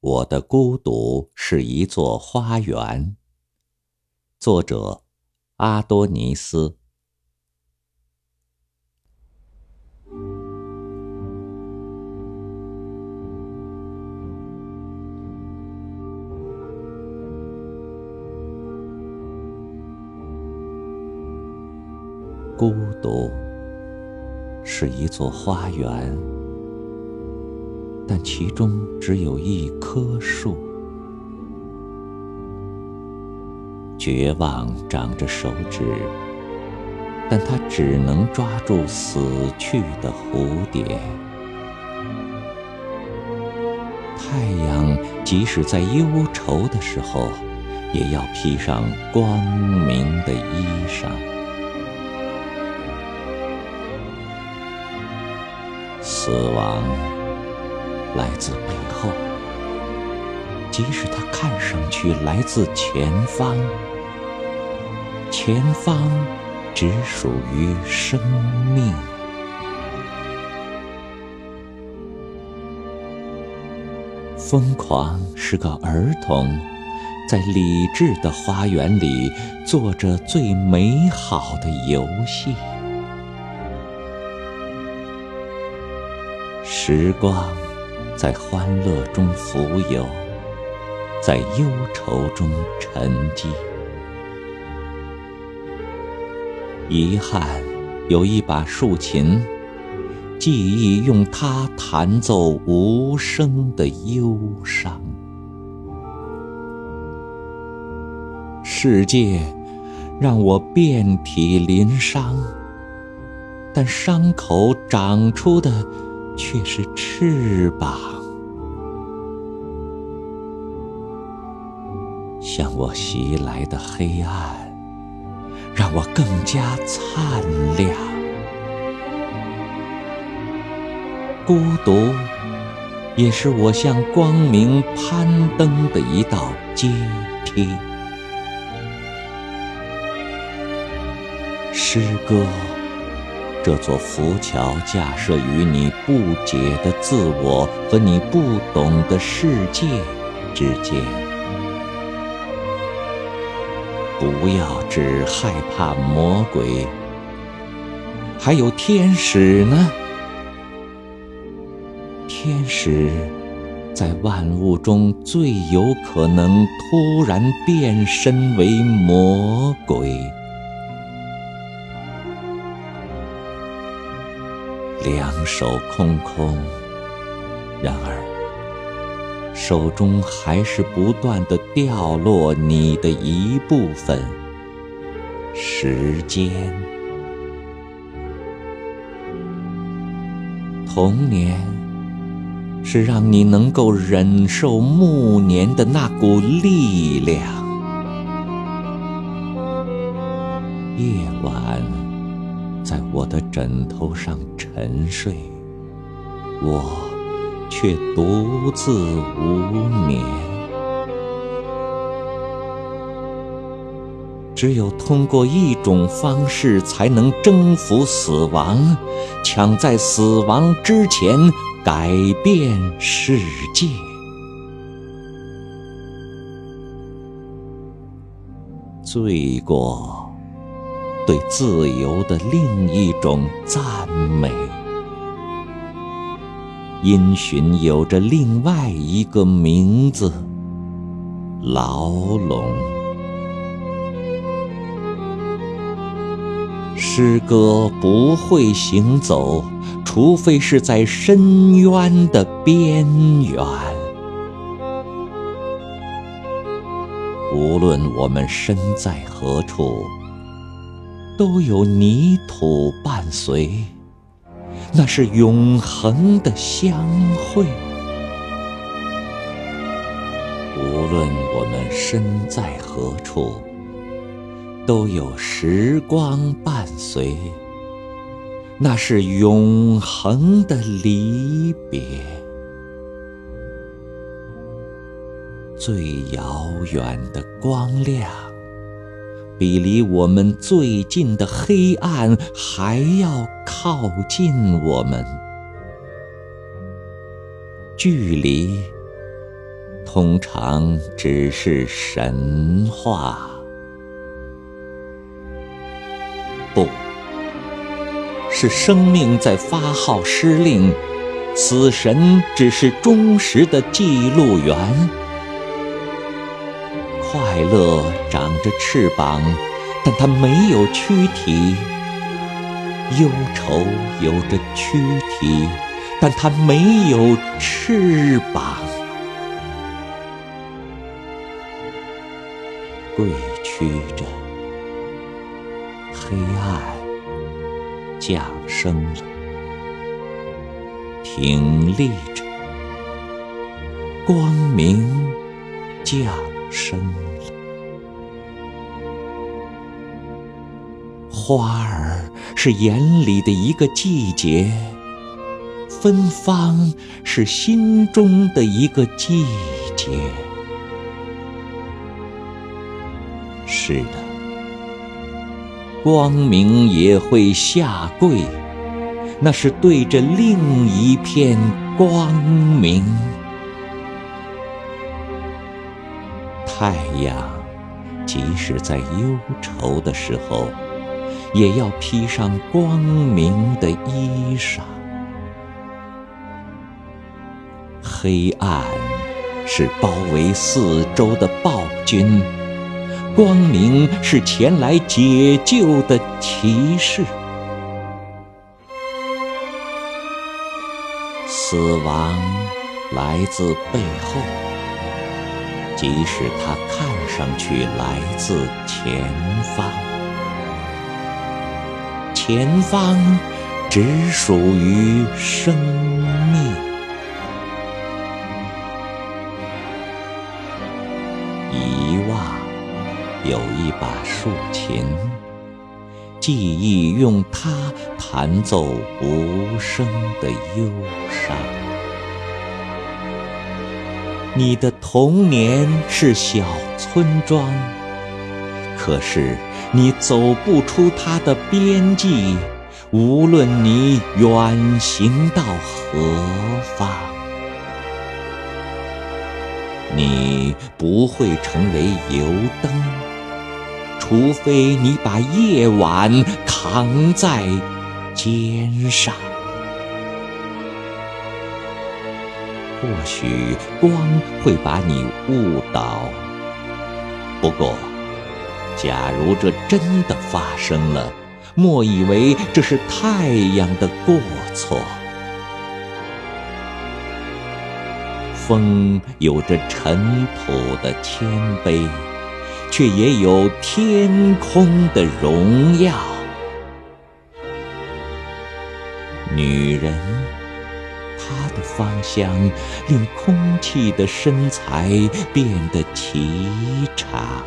我的孤独是一座花园。作者：阿多尼斯。孤独是一座花园，但其中只有一棵树。绝望长着手指，但它只能抓住死去的蝴蝶。太阳即使在忧愁的时候，也要披上光明的衣裳。死亡来自背后，即使它看上去来自前方，前方只属于生命。疯狂是个儿童，在理智的花园里做着最美好的游戏。时光在欢乐中浮游，在忧愁中沉积。遗憾有一把竖琴，记忆用它弹奏无声的忧伤。世界让我遍体鳞伤，但伤口长出的。却是翅膀，向我袭来的黑暗，让我更加灿亮。孤独，也是我向光明攀登的一道阶梯。诗歌。这座浮桥架设于你不解的自我和你不懂的世界之间。不要只害怕魔鬼，还有天使呢。天使在万物中最有可能突然变身为魔鬼。两手空空，然而手中还是不断的掉落你的一部分时间。童年是让你能够忍受暮年的那股力量。夜晚。在我的枕头上沉睡，我却独自无眠。只有通过一种方式，才能征服死亡，抢在死亡之前改变世界。罪过。对自由的另一种赞美，因循有着另外一个名字——牢笼。诗歌不会行走，除非是在深渊的边缘。无论我们身在何处。都有泥土伴随，那是永恒的相会。无论我们身在何处，都有时光伴随，那是永恒的离别。最遥远的光亮。比离我们最近的黑暗还要靠近我们，距离通常只是神话。不，是生命在发号施令，死神只是忠实的记录员。快乐长着翅膀，但它没有躯体；忧愁有着躯体，但它没有翅膀。跪屈着，黑暗降生了；挺立着，光明降生花儿是眼里的一个季节，芬芳是心中的一个季节。是的，光明也会下跪，那是对着另一片光明。太阳，即使在忧愁的时候，也要披上光明的衣裳。黑暗是包围四周的暴君。光明是前来解救的骑士，死亡来自背后，即使它看上去来自前方，前方只属于生命。遗忘。有一把竖琴，记忆用它弹奏无声的忧伤。你的童年是小村庄，可是你走不出它的边际，无论你远行到何方，你不会成为油灯。除非你把夜晚扛在肩上，或许光会把你误导。不过，假如这真的发生了，莫以为这是太阳的过错。风有着尘土的谦卑。却也有天空的荣耀。女人，她的芳香令空气的身材变得奇长。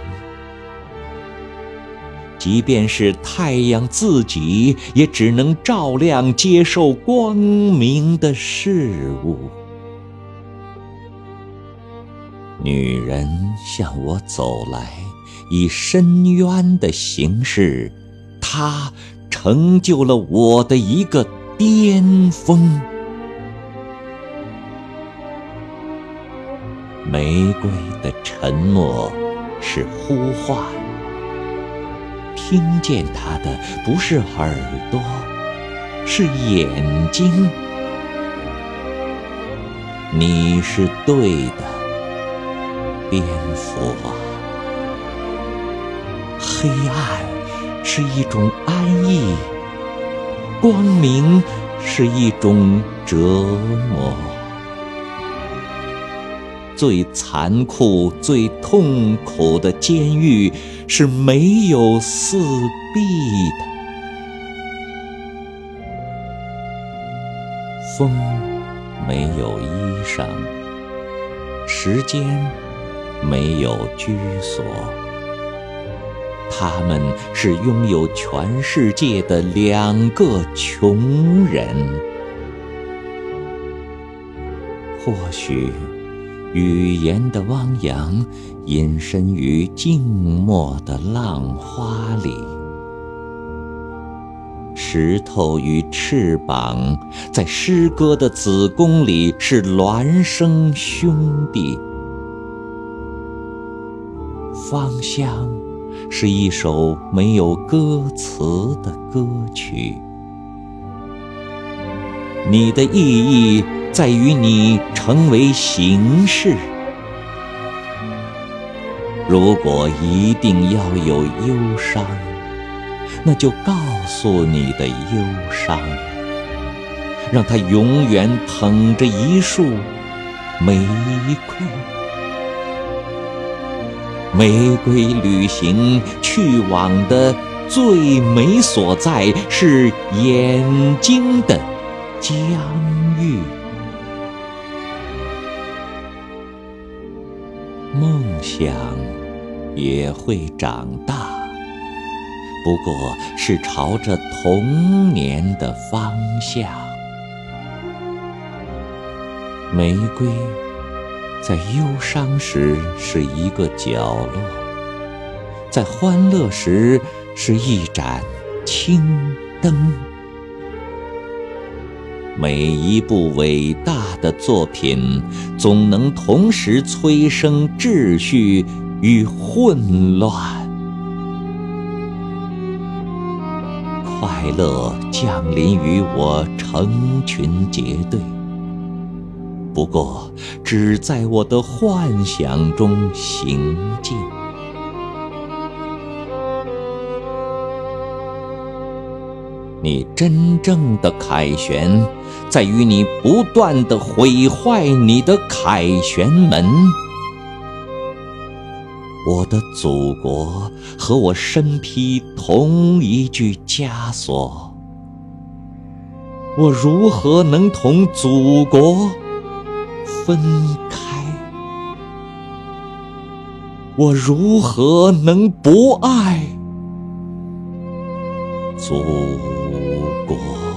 即便是太阳自己，也只能照亮接受光明的事物。女人向我走来。以深渊的形式，她成就了我的一个巅峰。玫瑰的沉默是呼唤，听见它的不是耳朵，是眼睛。你是对的，蝙蝠啊。黑暗是一种安逸，光明是一种折磨。最残酷、最痛苦的监狱是没有四壁的。风没有衣裳，时间没有居所。他们是拥有全世界的两个穷人。或许，语言的汪洋隐身于静默的浪花里。石头与翅膀在诗歌的子宫里是孪生兄弟。芳香是一首没有歌词的歌曲。你的意义在于你成为形式。如果一定要有忧伤，那就告诉你的忧伤，让它永远捧着一束玫瑰。玫瑰旅行去往的最美所在是眼睛的疆域。梦想。也会长大，不过是朝着童年的方向。玫瑰在忧伤时是一个角落，在欢乐时是一盏青灯。每一部伟大的作品，总能同时催生秩序。与混乱，快乐降临于我成群结队，不过只在我的幻想中行进。你真正的凯旋，在于你不断的毁坏你的凯旋门。我的祖国和我身披同一具枷锁，我如何能同祖国分开？我如何能不爱祖国？